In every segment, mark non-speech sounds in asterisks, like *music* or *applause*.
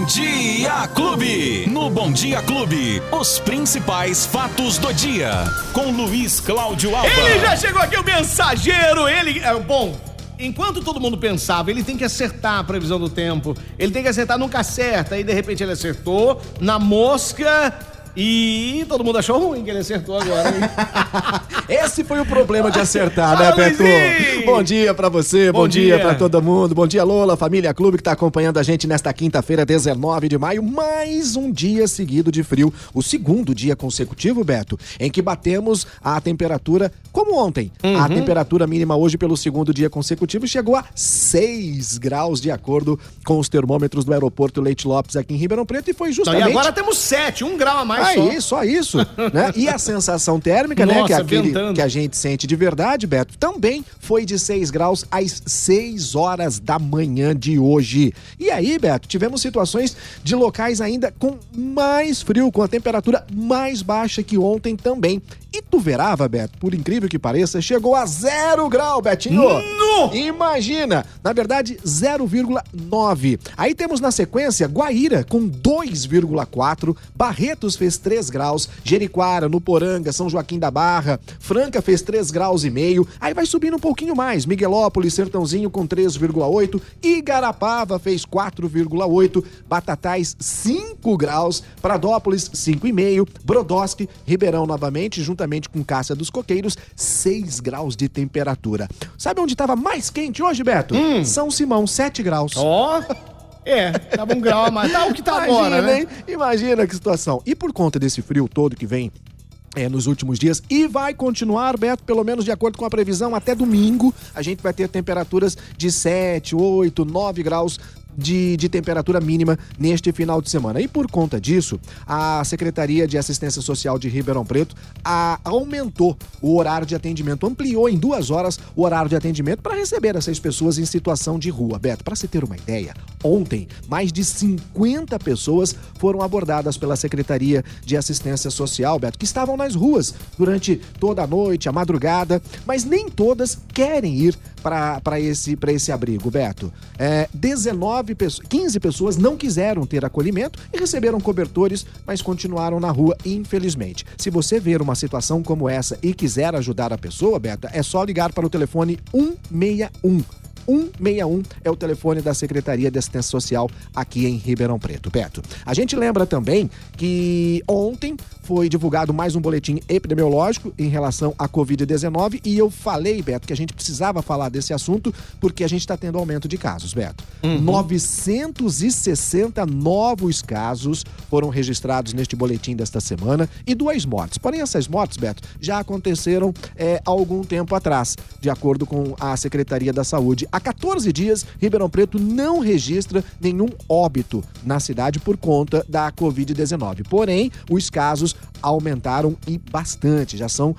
Bom Dia Clube. No Bom Dia Clube, os principais fatos do dia. Com Luiz Cláudio Alba. Ele já chegou aqui, o mensageiro. Ele. É, bom, enquanto todo mundo pensava, ele tem que acertar a previsão do tempo. Ele tem que acertar, nunca acerta. Aí de repente ele acertou na mosca. E todo mundo achou ruim que ele acertou agora, hein? *laughs* Esse foi o problema de acertar, né, Beto? Bom dia pra você, bom, Bom dia, dia. pra todo mundo. Bom dia, Lola, família Clube que tá acompanhando a gente nesta quinta-feira, 19 de maio. Mais um dia seguido de frio. O segundo dia consecutivo, Beto, em que batemos a temperatura como ontem. A temperatura mínima hoje pelo segundo dia consecutivo chegou a 6 graus, de acordo com os termômetros do aeroporto Leite Lopes aqui em Ribeirão Preto. E foi Então, justamente. e agora temos sete, um grau a mais Aí, só. só isso, né? E a sensação térmica, né? Que é Nossa, aquele ventando. que a gente sente de verdade, Beto, também foi de 6 graus às 6 horas da manhã de hoje. E aí, Beto, tivemos situações de locais ainda com mais frio, com a temperatura mais baixa que ontem também. Ituverava, Beto, por incrível que pareça, chegou a zero grau, Betinho. No! Imagina! Na verdade, 0,9. Aí temos na sequência Guaíra com 2,4, Barretos fez 3 graus, Jeriquara, Nuporanga, São Joaquim da Barra, Franca fez 3 graus e meio. Aí vai subindo um pouquinho mais, Miguelópolis, Sertãozinho com 3,8, Igarapava fez 4,8, Batatais 5 graus, Pradópolis 5,5, Brodowski, Ribeirão novamente, juntamente com Cássia dos Coqueiros, 6 graus de temperatura. Sabe onde estava mais quente hoje, Beto? São Simão, 7 graus. Ó. É, tava um grau a mais. Tá o que tá agora, né? hein? Imagina que situação. E por conta desse frio todo que vem é, nos últimos dias e vai continuar, Beto, pelo menos de acordo com a previsão, até domingo a gente vai ter temperaturas de 7, 8, 9 graus. De, de temperatura mínima neste final de semana. E por conta disso, a Secretaria de Assistência Social de Ribeirão Preto a- aumentou o horário de atendimento, ampliou em duas horas o horário de atendimento para receber essas pessoas em situação de rua. Beto, para você ter uma ideia, ontem mais de 50 pessoas foram abordadas pela Secretaria de Assistência Social, Beto, que estavam nas ruas durante toda a noite, a madrugada, mas nem todas querem ir para esse, esse abrigo, Beto. É, 19 pessoas, 15 pessoas não quiseram ter acolhimento e receberam cobertores, mas continuaram na rua, infelizmente. Se você ver uma situação como essa e quiser ajudar a pessoa, Beto, é só ligar para o telefone 161. 161 é o telefone da Secretaria de Assistência Social aqui em Ribeirão Preto, Beto. A gente lembra também que ontem foi divulgado mais um boletim epidemiológico em relação à Covid-19 e eu falei, Beto, que a gente precisava falar desse assunto porque a gente está tendo aumento de casos, Beto. 960 novos casos foram registrados neste boletim desta semana e duas mortes. Porém, essas mortes, Beto, já aconteceram é, há algum tempo atrás, de acordo com a Secretaria da Saúde. Há 14 dias, Ribeirão Preto não registra nenhum óbito na cidade por conta da Covid-19. Porém, os casos aumentaram e bastante, já são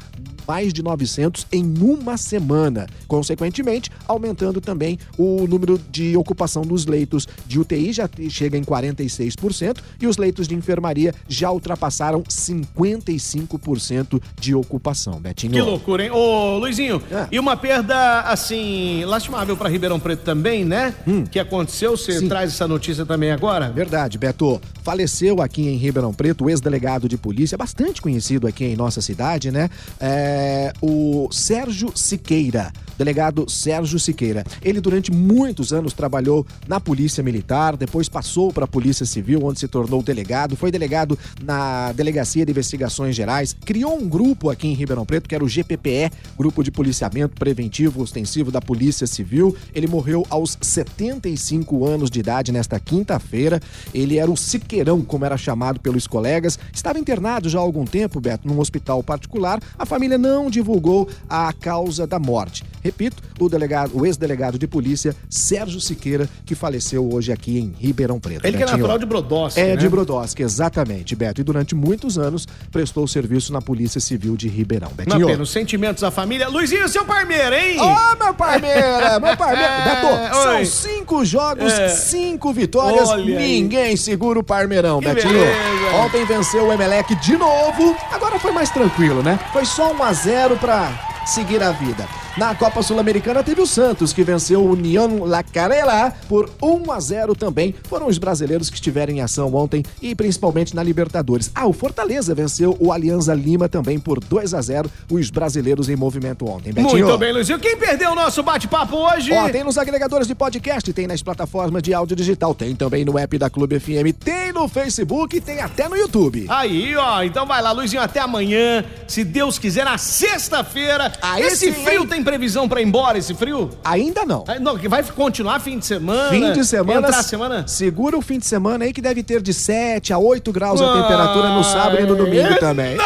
mais de 900 em uma semana. Consequentemente, aumentando também o número de ocupação dos leitos de UTI, já chega em 46%, e os leitos de enfermaria já ultrapassaram 55% de ocupação, Betinho. Que loucura, hein? Ô, Luizinho, É. e uma perda, assim, lastimável pra Ribeirão Preto também, né? Que aconteceu, você Hum. Sim. traz essa notícia também agora? Verdade, Beto. Faleceu aqui em Ribeirão Preto o ex-delegado de polícia, bastante conhecido aqui em nossa cidade, né? É, o Sérgio Siqueira. Delegado Sérgio Siqueira. Ele, durante muitos anos, trabalhou na Polícia Militar, depois passou para a Polícia Civil, onde se tornou delegado, foi delegado na Delegacia de Investigações Gerais, criou um grupo aqui em Ribeirão Preto, que era o GPPE, Grupo de Policiamento Preventivo Ostensivo da Polícia Civil. Ele morreu aos 75 anos de idade nesta quinta-feira. Ele era o Siqueirão, como era chamado pelos colegas. Estava internado já há algum tempo, Beto, num hospital particular. A família não divulgou a causa da morte. Repito, o delegado, o ex-delegado de polícia, Sérgio Siqueira, que faleceu hoje aqui em Ribeirão Preto. Ele que é Betinho. natural de Brodowski, É, né? de Brodowski, exatamente, Beto. E durante muitos anos prestou serviço na Polícia Civil de Ribeirão. Betinho. pena, os sentimentos da família. Luizinho, seu parmeiro, hein? Ô, meu parmeira, *laughs* meu parmeira. Beto, são cinco jogos, É. cinco vitórias. Olha aí. Ninguém segura o Parmeirão, Que Betinho. beleza. Ontem venceu o Emelec de novo. Agora foi mais tranquilo, né? Foi só um a 0 pra seguir a vida. Na Copa Sul-Americana teve o Santos, que venceu o União La Carela por 1 a 0 também. Foram os brasileiros que estiveram em ação ontem e principalmente na Libertadores. Ah, o Fortaleza venceu o Alianza Lima também por 2 a 0 Os brasileiros em movimento ontem. Betinho. Muito bem, Luizinho. Quem perdeu o nosso bate-papo hoje? Ó, tem nos agregadores de podcast, tem nas plataformas de áudio digital, tem também no app da Clube FM, tem no Facebook tem até no YouTube. Aí, ó. Então vai lá, Luizinho, até amanhã. Se Deus quiser, na sexta-feira. Esse sim, frio hein? tem previsão para ir embora, esse frio? Ainda não. Não, que vai continuar fim de semana. Fim de semana. Entrar semana? Segura o fim de semana aí que deve ter de 7 a 8 graus a temperatura no sábado e no domingo também.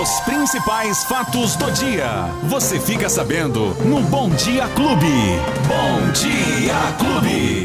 Os principais fatos do dia. Você fica sabendo no Bom Dia Clube. Bom Dia Clube.